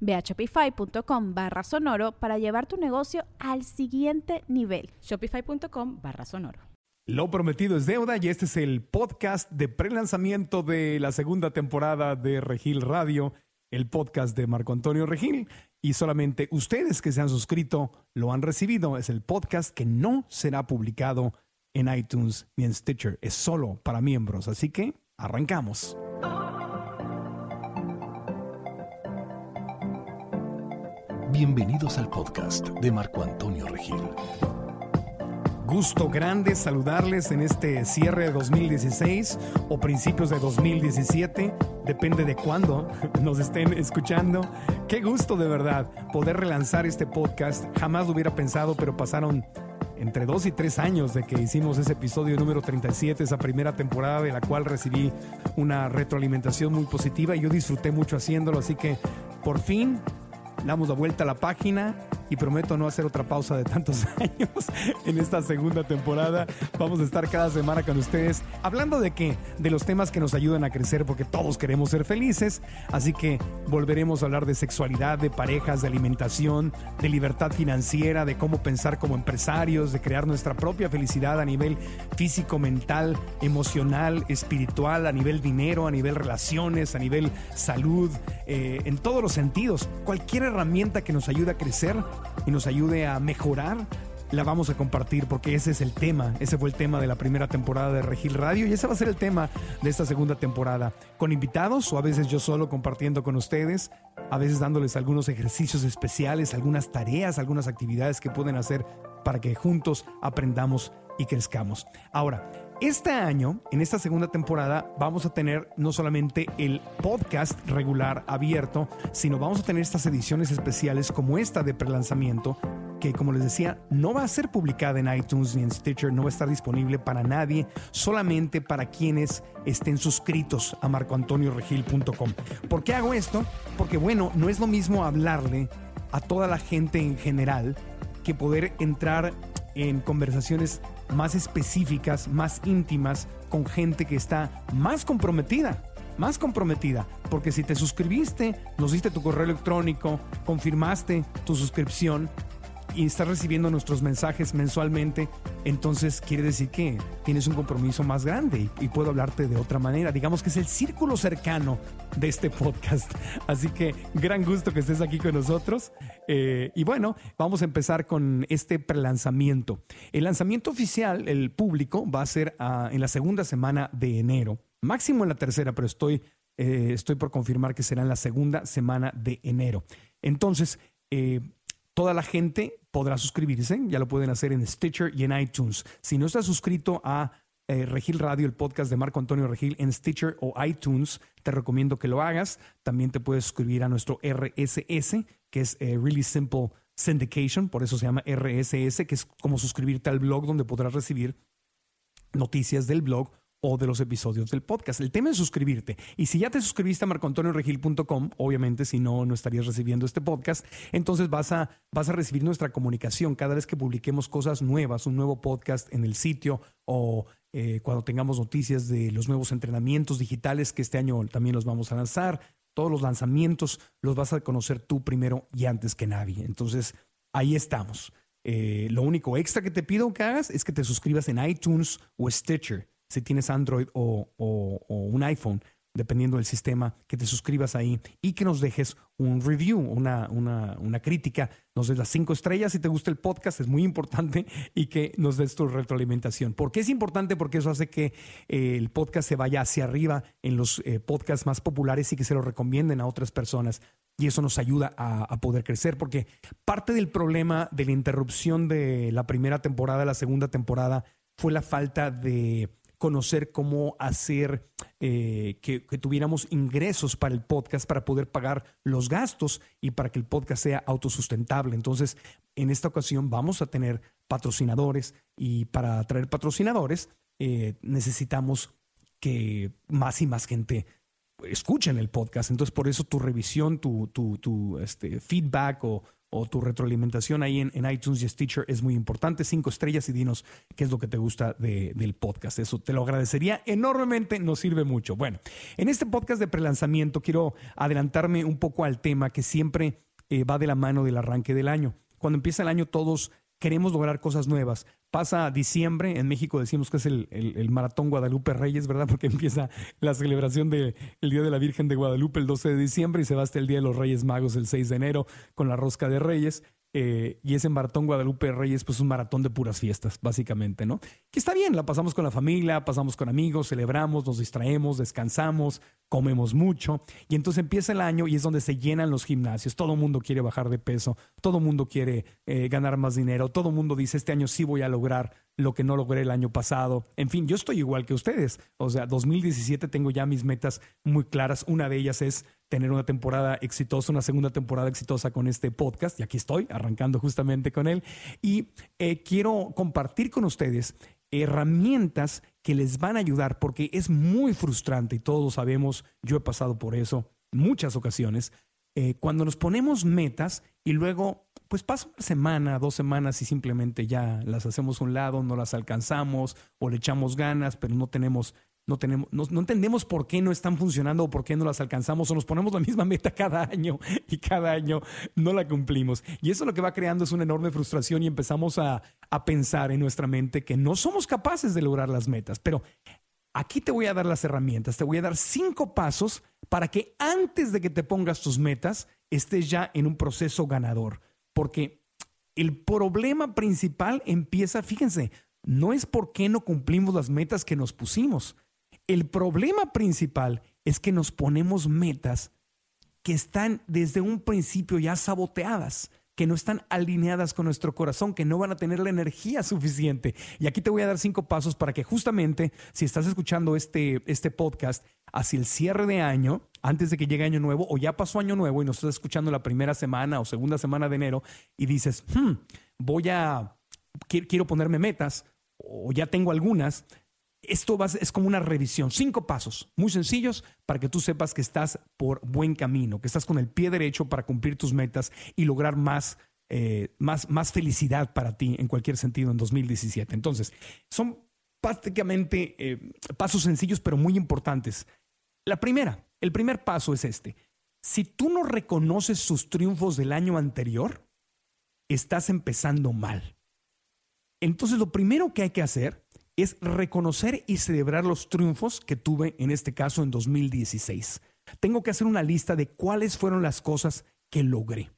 Ve a shopify.com barra sonoro para llevar tu negocio al siguiente nivel. Shopify.com barra sonoro. Lo prometido es deuda y este es el podcast de prelanzamiento de la segunda temporada de Regil Radio, el podcast de Marco Antonio Regil. Y solamente ustedes que se han suscrito lo han recibido. Es el podcast que no será publicado en iTunes ni en Stitcher. Es solo para miembros. Así que arrancamos. Bienvenidos al podcast de Marco Antonio Regil. Gusto grande saludarles en este cierre de 2016 o principios de 2017, depende de cuándo nos estén escuchando. Qué gusto de verdad poder relanzar este podcast. Jamás lo hubiera pensado, pero pasaron entre dos y tres años de que hicimos ese episodio número 37, esa primera temporada de la cual recibí una retroalimentación muy positiva y yo disfruté mucho haciéndolo, así que por fin damos la vuelta a la página y prometo no hacer otra pausa de tantos años en esta segunda temporada. Vamos a estar cada semana con ustedes hablando de qué, de los temas que nos ayudan a crecer porque todos queremos ser felices. Así que volveremos a hablar de sexualidad, de parejas, de alimentación, de libertad financiera, de cómo pensar como empresarios, de crear nuestra propia felicidad a nivel físico, mental, emocional, espiritual, a nivel dinero, a nivel relaciones, a nivel salud, eh, en todos los sentidos. Cualquier herramienta que nos ayude a crecer y nos ayude a mejorar, la vamos a compartir porque ese es el tema, ese fue el tema de la primera temporada de Regil Radio y ese va a ser el tema de esta segunda temporada, con invitados o a veces yo solo compartiendo con ustedes, a veces dándoles algunos ejercicios especiales, algunas tareas, algunas actividades que pueden hacer para que juntos aprendamos y crezcamos. Ahora, este año, en esta segunda temporada, vamos a tener no solamente el podcast regular abierto, sino vamos a tener estas ediciones especiales como esta de prelanzamiento, que como les decía, no va a ser publicada en iTunes ni en Stitcher, no va a estar disponible para nadie, solamente para quienes estén suscritos a marcoantonioregil.com. ¿Por qué hago esto? Porque bueno, no es lo mismo hablarle a toda la gente en general que poder entrar en conversaciones más específicas, más íntimas, con gente que está más comprometida, más comprometida, porque si te suscribiste, nos diste tu correo electrónico, confirmaste tu suscripción, y estás recibiendo nuestros mensajes mensualmente, entonces quiere decir que tienes un compromiso más grande y, puedo hablarte de otra manera. Digamos que es el círculo cercano de este podcast. Así que gran gusto que estés aquí con nosotros. Eh, y bueno, vamos a empezar con este prelanzamiento. El lanzamiento oficial, el público, va a ser ah, en la segunda semana de enero. Máximo en la tercera, pero estoy, eh, estoy por confirmar que será en la segunda semana de enero. Entonces, eh, toda la gente podrá suscribirse, ya lo pueden hacer en Stitcher y en iTunes. Si no estás suscrito a eh, Regil Radio, el podcast de Marco Antonio Regil en Stitcher o iTunes, te recomiendo que lo hagas. También te puedes suscribir a nuestro RSS, que es eh, Really Simple Syndication, por eso se llama RSS, que es como suscribirte al blog donde podrás recibir noticias del blog o de los episodios del podcast. El tema es suscribirte. Y si ya te suscribiste a marcoantonioregil.com, obviamente si no, no estarías recibiendo este podcast, entonces vas a, vas a recibir nuestra comunicación cada vez que publiquemos cosas nuevas, un nuevo podcast en el sitio o eh, cuando tengamos noticias de los nuevos entrenamientos digitales que este año también los vamos a lanzar. Todos los lanzamientos los vas a conocer tú primero y antes que nadie. Entonces, ahí estamos. Eh, lo único extra que te pido que hagas es que te suscribas en iTunes o Stitcher si tienes Android o, un iPhone, dependiendo del sistema, que te suscribas ahí y que nos dejes un review, una, una, crítica, nos des las cinco estrellas si te gusta el podcast, es muy importante, y que nos des tu retroalimentación. ¿Por qué es importante? Porque eso hace que eh, el podcast se vaya hacia arriba en los eh, podcasts más populares y que se lo recomienden a otras personas. Y eso nos ayuda a, a, poder crecer, porque parte del problema de la interrupción de la primera temporada, la segunda temporada, fue la falta de conocer cómo hacer eh, que, tuviéramos ingresos para el podcast, para poder pagar los gastos y para que el podcast sea autosustentable. Entonces, en esta ocasión vamos a tener patrocinadores y para atraer patrocinadores eh, necesitamos que más y más gente escuchen el podcast. Entonces, por eso tu revisión, tu, tu, tu este, feedback o, o tu retroalimentación ahí en, en, iTunes y Stitcher es muy importante. Cinco estrellas y dinos qué es lo que te gusta de, del podcast. Eso te lo agradecería enormemente, nos sirve mucho. Bueno, en este podcast de prelanzamiento quiero adelantarme un poco al tema que siempre eh, va de la mano del arranque del año. Cuando empieza el año todos queremos lograr cosas nuevas. Pasa diciembre, en México decimos que es el, el, Maratón Guadalupe Reyes, ¿verdad? Porque empieza la celebración del de Día de la Virgen de Guadalupe el 12 de diciembre y se va hasta el Día de los Reyes Magos el 6 de enero con la rosca de Reyes. Eh, y ese maratón Guadalupe Reyes, pues un maratón de puras fiestas, básicamente, ¿no? Que está bien, la pasamos con la familia, pasamos con amigos, celebramos, nos distraemos, descansamos, comemos mucho. Y entonces empieza el año y es donde se llenan los gimnasios. Todo el mundo quiere bajar de peso, todo el mundo quiere eh, ganar más dinero, todo el mundo dice, este año sí voy a lograr lo que no logré el año pasado. En fin, yo estoy igual que ustedes. O sea, 2017 tengo ya mis metas muy claras. Una de ellas es tener una temporada exitosa, una segunda temporada exitosa con este podcast. Y aquí estoy, arrancando justamente con él. Y eh, quiero compartir con ustedes herramientas que les van a ayudar porque es muy frustrante y todos lo sabemos, yo he pasado por eso muchas ocasiones, eh, cuando nos ponemos metas y luego pues pasa una semana, dos semanas y simplemente ya las hacemos a un lado, no las alcanzamos o le echamos ganas, pero no tenemos, no tenemos, no, entendemos por qué no están funcionando o por qué no las alcanzamos o nos ponemos la misma meta cada año y cada año no la cumplimos. Y eso lo que va creando es una enorme frustración y empezamos a, a pensar en nuestra mente que no somos capaces de lograr las metas. Pero aquí te voy a dar las herramientas, te voy a dar cinco pasos para que antes de que te pongas tus metas estés ya en un proceso ganador porque el problema principal empieza, fíjense, no es por qué no cumplimos las metas que nos pusimos. El problema principal es que nos ponemos metas que están desde un principio ya saboteadas, que no están alineadas con nuestro corazón, que no van a tener la energía suficiente. Y aquí te voy a dar cinco pasos para que justamente si estás escuchando este, este podcast hacia el cierre de año, antes de que llegue año nuevo, o ya pasó año nuevo y nos estás escuchando la primera semana o segunda semana de enero y dices, hmm, voy a, quiero ponerme metas o ya tengo algunas, esto es como una revisión, cinco pasos muy sencillos para que tú sepas que estás por buen camino, que estás con el pie derecho para cumplir tus metas y lograr más, eh, más, más felicidad para ti en cualquier sentido en 2017. Entonces, son prácticamente eh, pasos sencillos pero muy importantes. La primera, el primer paso es este. Si tú no reconoces sus triunfos del año anterior, estás empezando mal. Entonces lo primero que hay que hacer es reconocer y celebrar los triunfos que tuve en este caso en 2016. Tengo que hacer una lista de cuáles fueron las cosas que logré.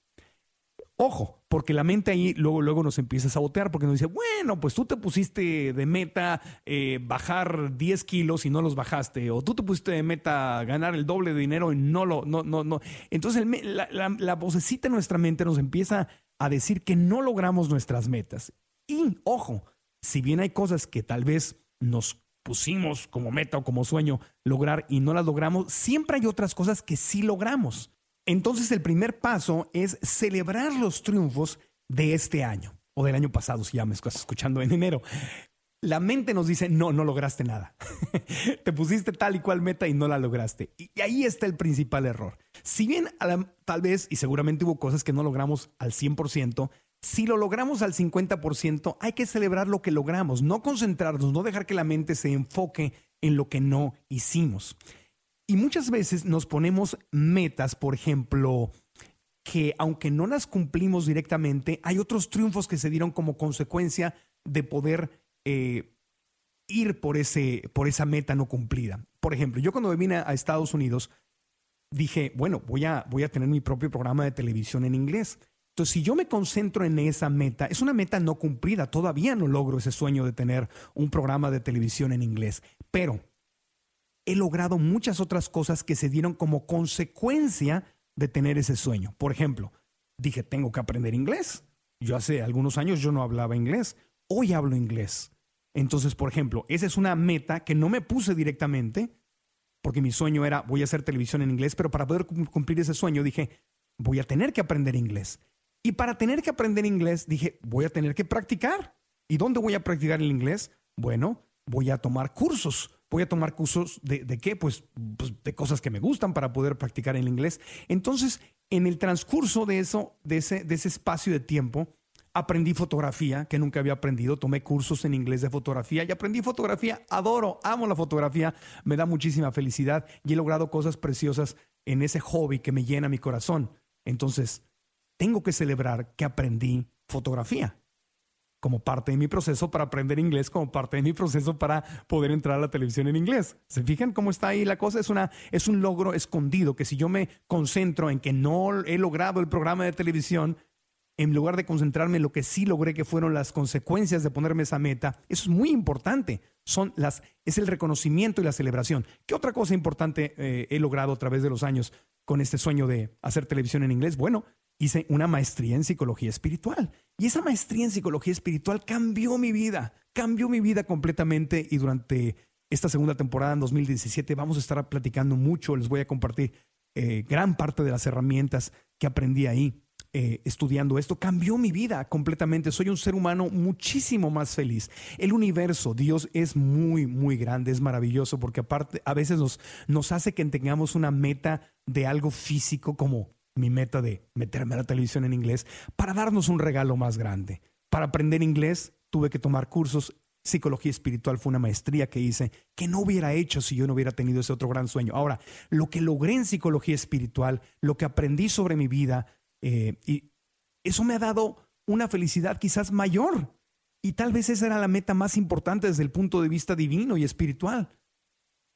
Ojo, porque la mente ahí luego, luego nos empieza a sabotear porque nos dice, bueno, pues tú te pusiste de meta eh, bajar 10 kilos y no los bajaste, o tú te pusiste de meta ganar el doble de dinero y no lo, no, no, no. Entonces la, la vocecita en nuestra mente nos empieza a decir que no logramos nuestras metas. Y, ojo, si bien hay cosas que tal vez nos pusimos como meta o como sueño lograr y no las logramos, siempre hay otras cosas que sí logramos. Entonces el primer paso es celebrar los triunfos de este año o del año pasado, si ya me estás escuchando en enero. La mente nos dice, no, no lograste nada. Te pusiste tal y cual meta y no la lograste. Y ahí está el principal error. Si bien tal vez, y seguramente hubo cosas que no logramos al 100%, si lo logramos al 50%, hay que celebrar lo que logramos, no concentrarnos, no dejar que la mente se enfoque en lo que no hicimos. Y muchas veces nos ponemos metas, por ejemplo, que aunque no las cumplimos directamente, hay otros triunfos que se dieron como consecuencia de poder eh, ir por, ese, por esa meta no cumplida. Por ejemplo, yo cuando vine a Estados Unidos dije, bueno, voy a, voy a tener mi propio programa de televisión en inglés. Entonces, si yo me concentro en esa meta, es una meta no cumplida, todavía no logro ese sueño de tener un programa de televisión en inglés, pero he logrado muchas otras cosas que se dieron como consecuencia de tener ese sueño. Por ejemplo, dije, tengo que aprender inglés. Yo hace algunos años yo no hablaba inglés, hoy hablo inglés. Entonces, por ejemplo, esa es una meta que no me puse directamente, porque mi sueño era, voy a hacer televisión en inglés, pero para poder cumplir ese sueño dije, voy a tener que aprender inglés. Y para tener que aprender inglés, dije, voy a tener que practicar. ¿Y dónde voy a practicar el inglés? Bueno, voy a tomar cursos. Voy a tomar cursos de, qué? Pues, pues, de cosas que me gustan para poder practicar el inglés. Entonces, en el transcurso de eso, de ese, de ese espacio de tiempo, aprendí fotografía, que nunca había aprendido. Tomé cursos en inglés de fotografía y aprendí fotografía. Adoro, amo la fotografía. Me da muchísima felicidad y he logrado cosas preciosas en ese hobby que me llena mi corazón. Entonces, tengo que celebrar que aprendí fotografía como parte de mi proceso para aprender inglés, como parte de mi proceso para poder entrar a la televisión en inglés. ¿Se fijan cómo está ahí la cosa? Es, una, es un logro escondido que si yo me concentro en que no he logrado el programa de televisión, en lugar de concentrarme en lo que sí logré, que fueron las consecuencias de ponerme esa meta, eso es muy importante. Son las, es el reconocimiento y la celebración. ¿Qué otra cosa importante eh, he logrado a través de los años con este sueño de hacer televisión en inglés? Bueno, hice una maestría en psicología espiritual. Y esa maestría en psicología espiritual cambió mi vida, cambió mi vida completamente y durante esta segunda temporada en 2017 vamos a estar platicando mucho, les voy a compartir eh, gran parte de las herramientas que aprendí ahí. Eh, estudiando esto, cambió mi vida completamente. Soy un ser humano muchísimo más feliz. El universo, Dios es muy, muy grande, es maravilloso, porque aparte a veces nos, nos hace que tengamos una meta de algo físico como mi meta de meterme a la televisión en inglés para darnos un regalo más grande. Para aprender inglés tuve que tomar cursos. Psicología espiritual fue una maestría que hice que no hubiera hecho si yo no hubiera tenido ese otro gran sueño. Ahora, lo que logré en psicología espiritual, lo que aprendí sobre mi vida, eh, y eso me ha dado una felicidad quizás mayor. Y tal vez esa era la meta más importante desde el punto de vista divino y espiritual.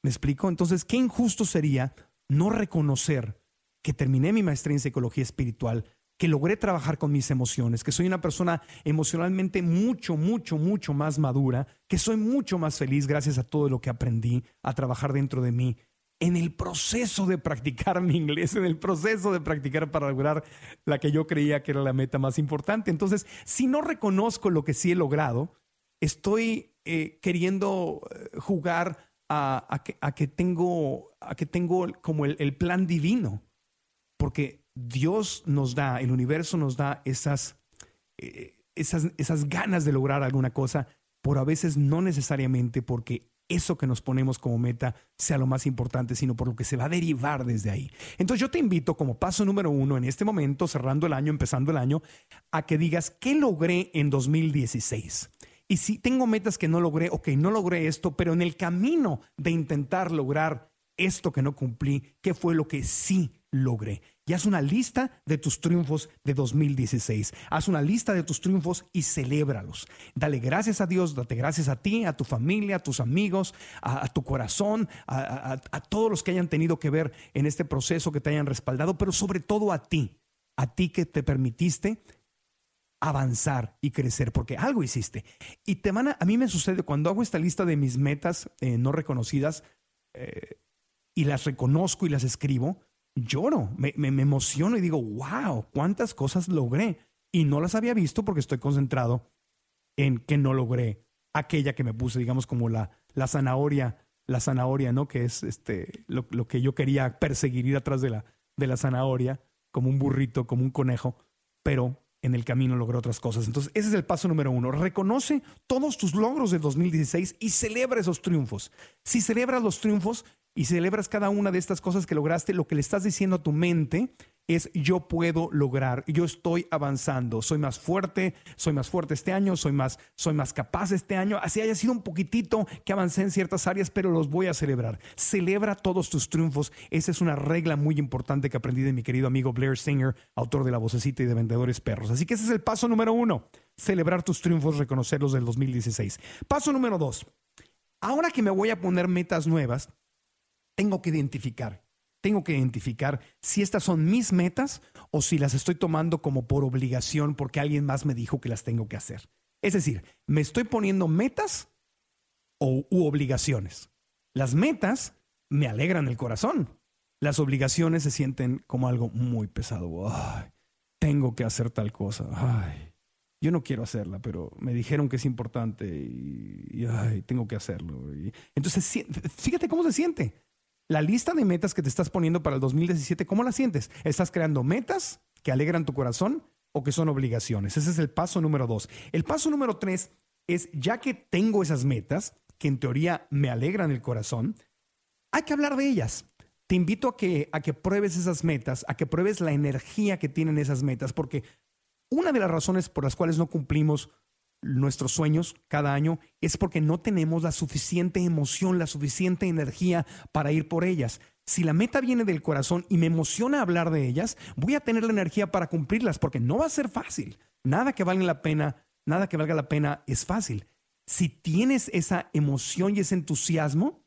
¿Me explico? Entonces, qué injusto sería no reconocer que terminé mi maestría en psicología espiritual, que logré trabajar con mis emociones, que soy una persona emocionalmente mucho, mucho, mucho más madura, que soy mucho más feliz gracias a todo lo que aprendí a trabajar dentro de mí en el proceso de practicar mi inglés, en el proceso de practicar para lograr la que yo creía que era la meta más importante. Entonces, si no reconozco lo que sí he logrado, estoy eh, queriendo eh, jugar a, que, tengo, a que tengo como el, plan divino, porque Dios nos da, el universo nos da esas, eh, esas, esas ganas de lograr alguna cosa, por a veces no necesariamente porque eso que nos ponemos como meta sea lo más importante, sino por lo que se va a derivar desde ahí. Entonces yo te invito como paso número uno en este momento, cerrando el año, empezando el año, a que digas, ¿qué logré en 2016? Y si tengo metas que no logré, ok, no logré esto, pero en el camino de intentar lograr esto que no cumplí, ¿qué fue lo que sí logré? y haz una lista de tus triunfos de 2016. Haz una lista de tus triunfos y celébralos. Dale gracias a Dios, date gracias a ti, a tu familia, a tus amigos, a, tu corazón, a, todos los que hayan tenido que ver en este proceso, que te hayan respaldado, pero sobre todo a ti, a ti que te permitiste avanzar y crecer, porque algo hiciste. Y te van a, a mí me sucede cuando hago esta lista de mis metas eh, no reconocidas eh, y las reconozco y las escribo, lloro, me, me, emociono y digo, wow, cuántas cosas logré. Y no las había visto porque estoy concentrado en que no logré aquella que me puse, digamos, como la, la zanahoria, la zanahoria, ¿no? Que es este, lo, lo que yo quería perseguir, ir atrás de la, de la zanahoria, como un burrito, como un conejo, pero en el camino logré otras cosas. Entonces, ese es el paso número uno. Reconoce todos tus logros de 2016 y celebra esos triunfos. Si celebras los triunfos, y celebras cada una de estas cosas que lograste, lo que le estás diciendo a tu mente es yo puedo lograr, yo estoy avanzando, soy más fuerte, soy más fuerte este año, soy más, soy más capaz este año, así haya sido un poquitito que avancé en ciertas áreas, pero los voy a celebrar. Celebra todos tus triunfos, esa es una regla muy importante que aprendí de mi querido amigo Blair Singer, autor de La Vocecita y de Vendedores Perros. Así que ese es el paso número uno, celebrar tus triunfos, reconocerlos del 2016. Paso número dos, ahora que me voy a poner metas nuevas, tengo que identificar, tengo que identificar si estas son mis metas o si las estoy tomando como por obligación porque alguien más me dijo que las tengo que hacer. Es decir, me estoy poniendo metas o u obligaciones. Las metas me alegran el corazón. Las obligaciones se sienten como algo muy pesado. Ay, tengo que hacer tal cosa. Ay, yo no quiero hacerla, pero me dijeron que es importante y, ay, tengo que hacerlo. entonces, fíjate cómo se siente. La lista de metas que te estás poniendo para el 2017, ¿cómo la sientes? ¿Estás creando metas que alegran tu corazón o que son obligaciones? Ese es el paso número dos. El paso número tres es, ya que tengo esas metas, que en teoría me alegran el corazón, hay que hablar de ellas. Te invito a que, a que pruebes esas metas, a que pruebes la energía que tienen esas metas, porque una de las razones por las cuales no cumplimos nuestros sueños cada año es porque no tenemos la suficiente emoción, la suficiente energía para ir por ellas. Si la meta viene del corazón y me emociona hablar de ellas, voy a tener la energía para cumplirlas porque no va a ser fácil. Nada que valga la pena, nada que valga la pena es fácil. Si tienes esa emoción y ese entusiasmo,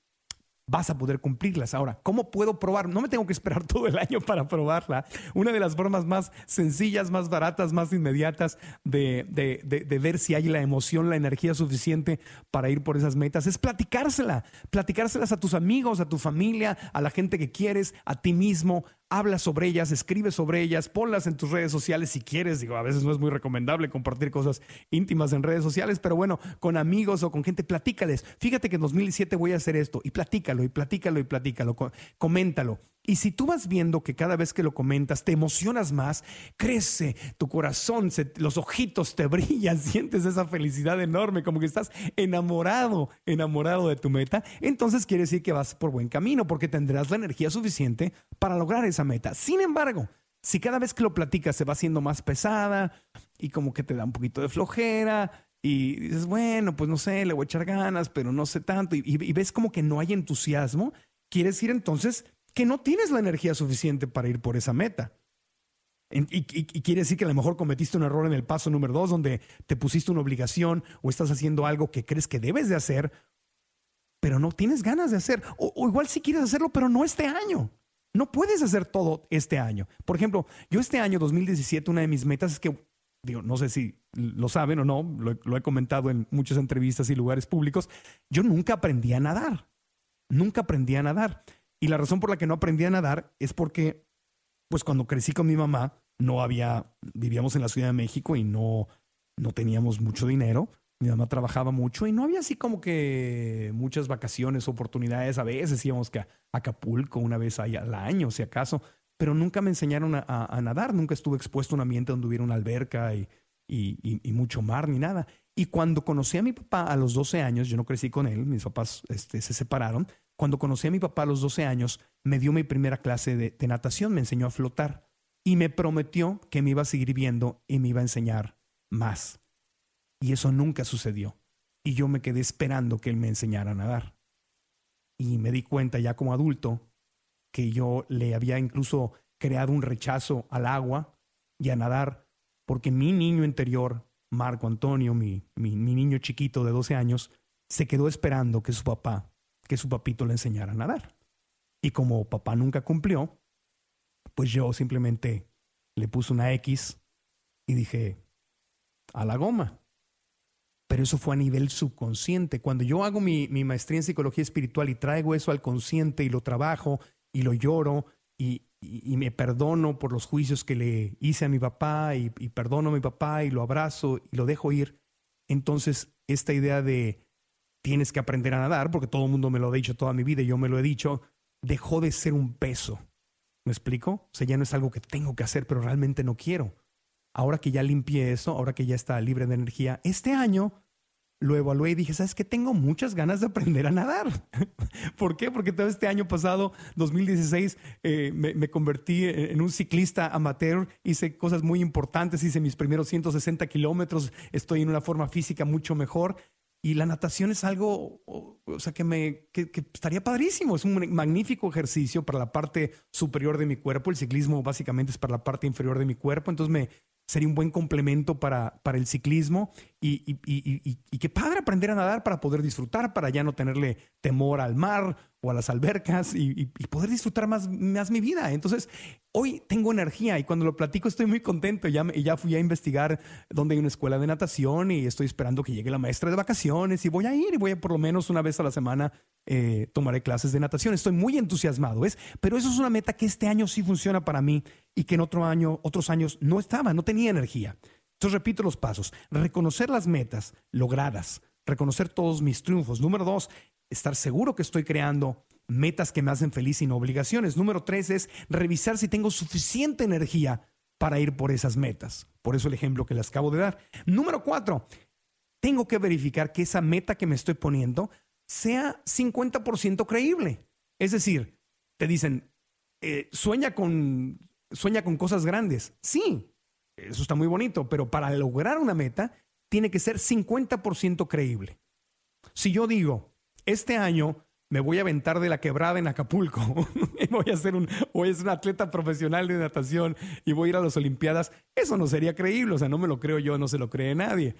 vas a poder cumplirlas. Ahora, ¿cómo puedo probar? No me tengo que esperar todo el año para probarla. Una de las formas más sencillas, más baratas, más inmediatas de, de, ver si hay la emoción, la energía suficiente para ir por esas metas es platicársela. Platicárselas a tus amigos, a tu familia, a la gente que quieres, a ti mismo, habla sobre ellas, escribe sobre ellas, ponlas en tus redes sociales si quieres. Digo, a veces no es muy recomendable compartir cosas íntimas en redes sociales, pero bueno, con amigos o con gente, platícales. Fíjate que en 2017 voy a hacer esto y platícalo y platícalo y platícalo, coméntalo. Y si tú vas viendo que cada vez que lo comentas te emocionas más, crece tu corazón, los ojitos te brillan, sientes esa felicidad enorme, como que estás enamorado, enamorado de tu meta, entonces quiere decir que vas por buen camino porque tendrás la energía suficiente para lograr esa meta. Sin embargo, si cada vez que lo platicas se va haciendo más pesada y como que te da un poquito de flojera, y dices, bueno, pues no sé, le voy a echar ganas, pero no sé tanto, y, y, ves como que no hay entusiasmo, quiere decir entonces que no tienes la energía suficiente para ir por esa meta. Y, quiere decir que a lo mejor cometiste un error en el paso número dos, donde te pusiste una obligación o estás haciendo algo que crees que debes de hacer, pero no tienes ganas de hacer. O, igual sí quieres hacerlo, pero no este año. No puedes hacer todo este año. Por ejemplo, yo este año 2017, una de mis metas es que, digo, no sé si lo saben o no, lo, he comentado en muchas entrevistas y lugares públicos, yo nunca aprendí a nadar. Nunca aprendí a nadar. Y la razón por la que no aprendí a nadar es porque, pues cuando crecí con mi mamá, no había, vivíamos en la Ciudad de México y no, no teníamos mucho dinero. Mi mamá trabajaba mucho y no había así como que muchas vacaciones, oportunidades. A veces íbamos a Acapulco una vez al año, si acaso, pero nunca me enseñaron a, nadar. Nunca estuve expuesto a un ambiente donde hubiera una alberca y, y, mucho mar ni nada. Y cuando conocí a mi papá a los 12 años, yo no crecí con él, mis papás este, se separaron, cuando conocí a mi papá a los 12 años, me dio mi primera clase de, natación, me enseñó a flotar y me prometió que me iba a seguir viendo y me iba a enseñar más. Y eso nunca sucedió. Y yo me quedé esperando que él me enseñara a nadar. Y me di cuenta ya como adulto que yo le había incluso creado un rechazo al agua y a nadar, porque mi niño interior, Marco Antonio, mi, mi, niño chiquito de 12 años, se quedó esperando que su papá que su papito le enseñara a nadar. Y como papá nunca cumplió, pues yo simplemente le puse una X y dije, a la goma. Pero eso fue a nivel subconsciente. Cuando yo hago mi, maestría en psicología espiritual y traigo eso al consciente y lo trabajo y lo lloro y, me perdono por los juicios que le hice a mi papá y, y perdono a mi papá y lo abrazo y lo dejo ir, entonces esta idea de tienes que aprender a nadar, porque todo el mundo me lo ha dicho toda mi vida y yo me lo he dicho, dejó de ser un peso. ¿Me explico? O sea, ya no es algo que tengo que hacer, pero realmente no quiero. Ahora que ya limpié eso, ahora que ya está libre de energía, este año lo evalué y dije, ¿sabes qué? Tengo muchas ganas de aprender a nadar. ¿Por qué? Porque todo este año pasado, 2016, eh, me, convertí en un ciclista amateur, hice cosas muy importantes, hice mis primeros 160 kilómetros, estoy en una forma física mucho mejor y la natación es algo, o sea, que me que, estaría padrísimo. Es un magnífico ejercicio para la parte superior de mi cuerpo. El ciclismo básicamente es para la parte inferior de mi cuerpo. Entonces me, sería un buen complemento para, para el ciclismo y, y, y, y, qué padre aprender a nadar para poder disfrutar, para ya no tenerle temor al mar o a las albercas y, poder disfrutar más, más mi vida. Entonces, hoy tengo energía y cuando lo platico estoy muy contento. Ya, ya fui a investigar dónde hay una escuela de natación y estoy esperando que llegue la maestra de vacaciones y voy a ir y voy a por lo menos una vez a la semana eh, tomaré clases de natación. Estoy muy entusiasmado, ¿ves? Pero eso es una meta que este año sí funciona para mí y que en otro año, otros años no estaba, no tenía energía. Entonces repito los pasos. Reconocer las metas logradas, reconocer todos mis triunfos. Número dos, estar seguro que estoy creando metas que me hacen feliz no obligaciones. Número tres es revisar si tengo suficiente energía para ir por esas metas. Por eso el ejemplo que les acabo de dar. Número cuatro, tengo que verificar que esa meta que me estoy poniendo sea 50% creíble. Es decir, te dicen, eh, sueña, con, sueña con cosas grandes. Sí, eso está muy bonito, pero para lograr una meta tiene que ser 50% creíble. Si yo digo, este año me voy a aventar de la quebrada en Acapulco, voy a ser un, voy a ser un atleta profesional de natación y voy a ir a las Olimpiadas, eso no sería creíble, o sea, no me lo creo yo, no se lo cree nadie.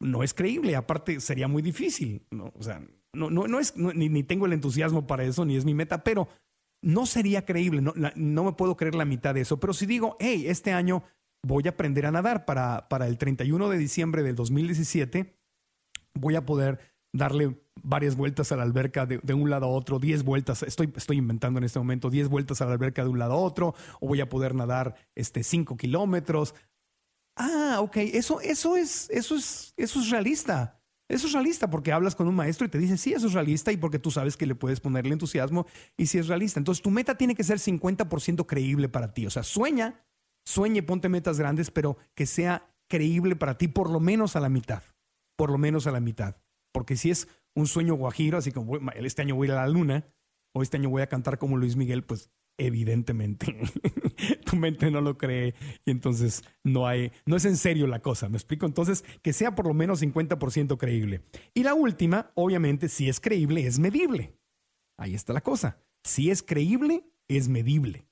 No es creíble, aparte sería muy difícil, ¿no? o sea, no, no, no es, ni, ni, tengo el entusiasmo para eso, ni es mi meta, pero no sería creíble, no, no me puedo creer la mitad de eso, pero si digo, hey, este año voy a aprender a nadar para, para el 31 de diciembre del 2017, voy a poder darle varias vueltas a la alberca de, un lado a otro, 10 vueltas, estoy, estoy inventando en este momento 10 vueltas a la alberca de un lado a otro, o voy a poder nadar este, 5 kilómetros. Ah, ok, eso, eso, es, eso, es, eso es realista. Eso es realista porque hablas con un maestro y te dice, sí, eso es realista y porque tú sabes que le puedes ponerle entusiasmo y si es realista. Entonces tu meta tiene que ser 50% creíble para ti. O sea, sueña, sueñe, ponte metas grandes, pero que sea creíble para ti por lo menos a la mitad. Por lo menos a la mitad. Porque si es un sueño guajiro, así como este año voy a ir a la luna, o este año voy a cantar como Luis Miguel, pues evidentemente tu mente no lo cree y entonces no hay, no es en serio la cosa, ¿me explico? Entonces, que sea por lo menos 50% creíble. Y la última, obviamente, si es creíble, es medible. Ahí está la cosa. Si es creíble, es medible.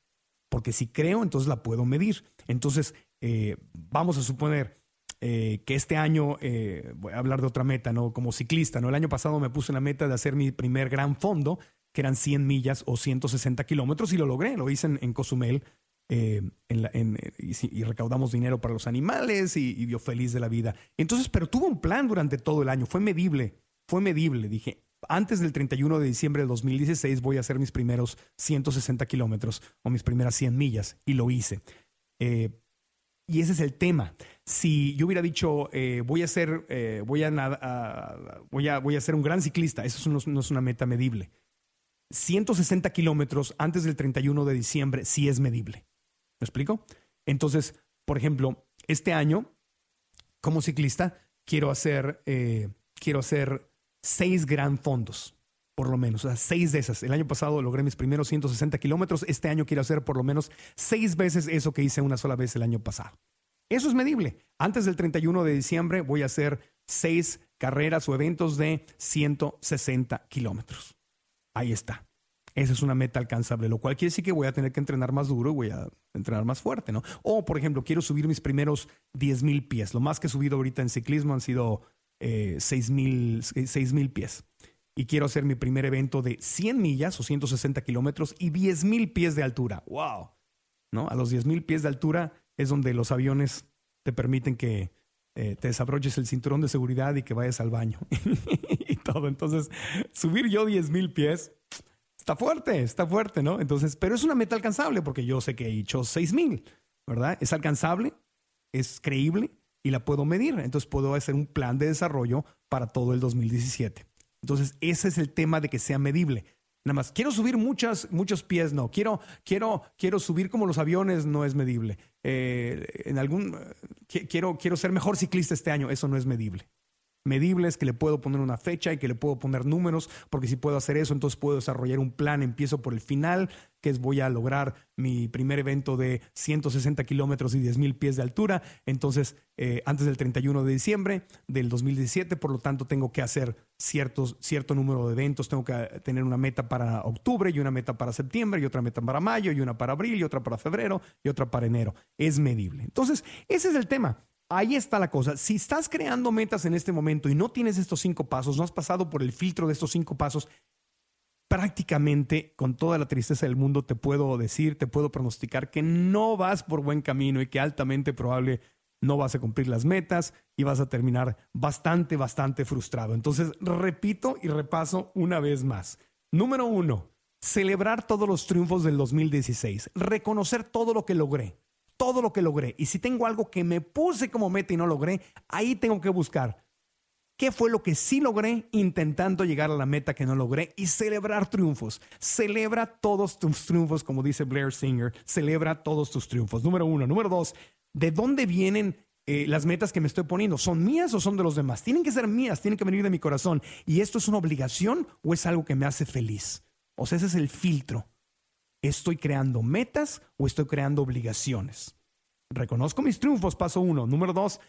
Porque si creo, entonces la puedo medir. Entonces, eh, vamos a suponer, eh, que este año, eh, voy a hablar de otra meta, ¿no? Como ciclista, ¿no? El año pasado me puse una meta de hacer mi primer gran fondo, que eran 100 millas o 160 kilómetros, y lo logré, lo hice en, Cozumel, eh, y, recaudamos dinero para los animales y, y, yo feliz de la vida. Entonces, pero tuvo un plan durante todo el año, fue medible, fue medible. Dije, antes del 31 de diciembre de 2016 voy a hacer mis primeros 160 kilómetros o mis primeras 100 millas, y lo hice. y ese es el tema si yo hubiera dicho, eh, voy, a ser, eh, voy, a, voy, a, voy a ser un gran ciclista, eso no, es una meta medible. 160 kilómetros antes del 31 de diciembre sí es medible. ¿Me explico? Entonces, por ejemplo, este año, como ciclista, quiero hacer, eh, quiero hacer seis gran fondos, por lo menos, o sea, seis de esas. El año pasado logré mis primeros 160 kilómetros, este año quiero hacer por lo menos seis veces eso que hice una sola vez el año pasado. Eso es medible. Antes del 31 de diciembre voy a hacer seis carreras o eventos de 160 kilómetros. Ahí está. Esa es una meta alcanzable, lo cual quiere decir que voy a tener que entrenar más duro y voy a entrenar más fuerte, ¿no? O, por ejemplo, quiero subir mis primeros 10 mil pies. Lo más que he subido ahorita en ciclismo han sido eh, 6 mil pies. Y quiero hacer mi primer evento de 100 millas o 160 kilómetros y 10 mil pies de altura. ¡Wow! ¿No? A los 10 mil pies de altura es donde los aviones te permiten que eh, te desabroches el cinturón de seguridad y que vayas al baño todo. Entonces, subir yo 10 mil pies está fuerte, está fuerte, ¿no? Entonces, pero es una meta alcanzable porque yo sé que he hecho 6 mil, ¿verdad? Es alcanzable, es creíble y la puedo medir. Entonces, puedo hacer un plan de desarrollo para todo el 2017. Entonces, ese es el tema de que sea medible. Nada más, quiero subir muchas, muchos pies, no. Quiero, quiero, quiero subir como los aviones, no es medible. Eh, en algún, quiero, quiero ser mejor ciclista este año, eso no es medible. Medibles, que le puedo poner una fecha y que le puedo poner números, porque si puedo hacer eso, entonces puedo desarrollar un plan, empiezo por el final, que es voy a lograr mi primer evento de 160 kilómetros y 10 mil pies de altura, entonces eh, antes del 31 de diciembre del 2017, por lo tanto tengo que hacer ciertos, cierto número de eventos, tengo que tener una meta para octubre y una meta para septiembre y otra meta para mayo y una para abril y otra para febrero y otra para enero. Es medible. Entonces, ese es el tema ahí está la cosa. Si estás creando metas en este momento y no tienes estos cinco pasos, no has pasado por el filtro de estos cinco pasos, prácticamente con toda la tristeza del mundo te puedo decir, te puedo pronosticar que no vas por buen camino y que altamente probable no vas a cumplir las metas y vas a terminar bastante, bastante frustrado. Entonces, repito y repaso una vez más. Número uno, celebrar todos los triunfos del 2016, reconocer todo lo que logré todo lo que logré. Y si tengo algo que me puse como meta y no logré, ahí tengo que buscar qué fue lo que sí logré intentando llegar a la meta que no logré y celebrar triunfos. Celebra todos tus triunfos, como dice Blair Singer. Celebra todos tus triunfos. Número uno. Número dos, ¿de dónde vienen eh, las metas que me estoy poniendo? ¿Son mías o son de los demás? Tienen que ser mías, tienen que venir de mi corazón. ¿Y esto es una obligación o es algo que me hace feliz? O sea, ese es el filtro. ¿Estoy creando metas o estoy creando obligaciones? Reconozco mis triunfos, paso uno. Número dos,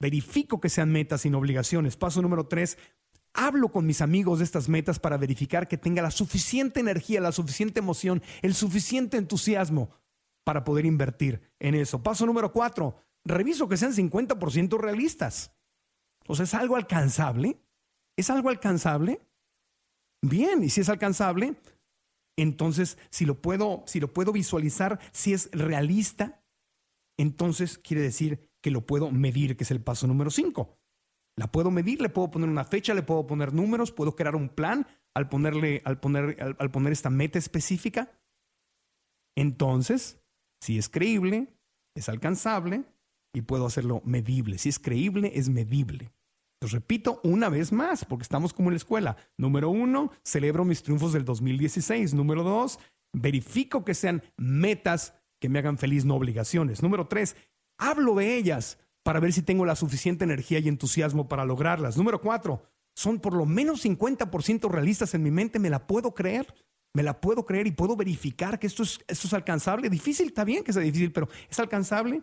verifico que sean metas sin obligaciones. Paso número tres, hablo con mis amigos de estas metas para verificar que tenga la suficiente energía, la suficiente emoción, el suficiente entusiasmo para poder invertir en eso. Paso número cuatro, reviso que sean 50% realistas. O sea, ¿es algo alcanzable? ¿Es algo alcanzable? Bien, y si es alcanzable, entonces, si lo puedo, si lo puedo visualizar, si es realista, entonces quiere decir que lo puedo medir, que es el paso número 5. La puedo medir, le puedo poner una fecha, le puedo poner números, puedo crear un plan al ponerle, al poner, al poner esta meta específica. Entonces, si es creíble, es alcanzable y puedo hacerlo medible. Si es creíble, es medible repito una vez más, porque estamos como en la escuela. Número uno, celebro mis triunfos del 2016. Número dos, verifico que sean metas que me hagan feliz, no obligaciones. Número tres, hablo de ellas para ver si tengo la suficiente energía y entusiasmo para lograrlas. Número cuatro, son por lo menos 50% realistas en mi mente, me la puedo creer. Me la puedo creer y puedo verificar que esto es, esto es alcanzable. Difícil, está bien que sea difícil, pero es alcanzable.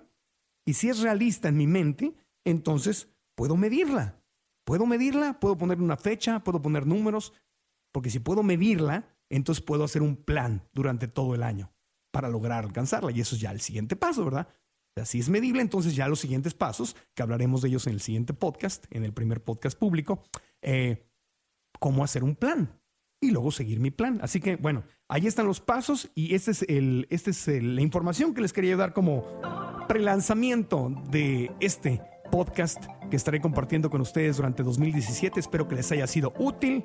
Y si es realista en mi mente, entonces puedo medirla. ¿Puedo medirla? ¿Puedo poner una fecha? ¿Puedo poner números? Porque si puedo medirla, entonces puedo hacer un plan durante todo el año para lograr alcanzarla. Y eso es ya el siguiente paso, ¿verdad? Si es medible, entonces ya los siguientes pasos, que hablaremos de ellos en el siguiente podcast, en el primer podcast público, eh, cómo hacer un plan y luego seguir mi plan. Así que, bueno, ahí están los pasos y esta es, el, este es la información que les quería dar como prelanzamiento de este podcast que estaré compartiendo con ustedes durante 2017. Espero que les haya sido útil.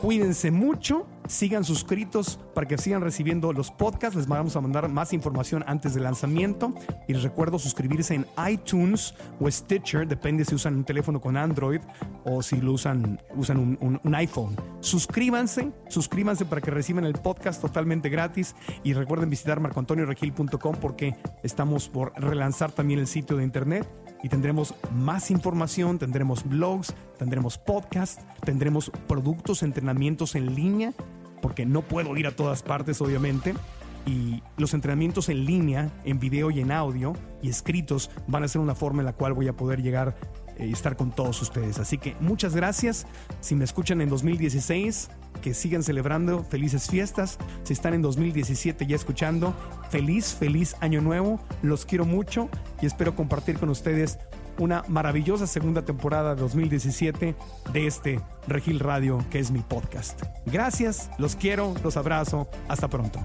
Cuídense mucho, sigan suscritos para que sigan recibiendo los podcasts. Les vamos a mandar más información antes del lanzamiento. Y les recuerdo suscribirse en iTunes o Stitcher, depende si usan un teléfono con Android o si lo usan, usan un, un iPhone. Suscríbanse, suscríbanse para que reciban el podcast totalmente gratis. Y recuerden visitar marcoantonioregil.com porque estamos por relanzar también el sitio de internet y tendremos más información, tendremos blogs, tendremos podcasts, tendremos productos, entrenamientos en línea, porque no puedo ir a todas partes, obviamente. Y los entrenamientos en línea, en video y en audio y escritos, van a ser una forma en la cual voy a poder llegar y eh, estar con todos ustedes. Así que muchas gracias. Si me escuchan en 2016, que sigan celebrando felices fiestas. Si están en 2017 ya escuchando, feliz, feliz año nuevo. Los quiero mucho y espero compartir con ustedes una maravillosa segunda temporada de 2017 de este Regil Radio que es mi podcast. Gracias, los quiero, los abrazo. Hasta pronto.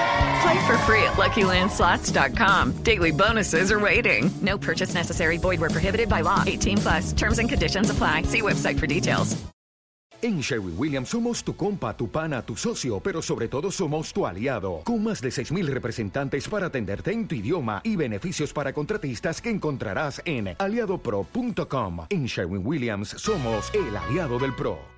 Play for free at LuckyLandSlots.com. Daily bonuses are waiting. No purchase necessary. Void where prohibited by law. 18 plus. Terms and conditions apply. See website for details. En Sherwin Williams somos tu compa, tu pana, tu socio, pero sobre todo somos tu aliado. Con más de 6.000 representantes para atenderte en tu idioma y beneficios para contratistas que encontrarás en aliadopro.com. En Sherwin Williams somos el aliado del PRO.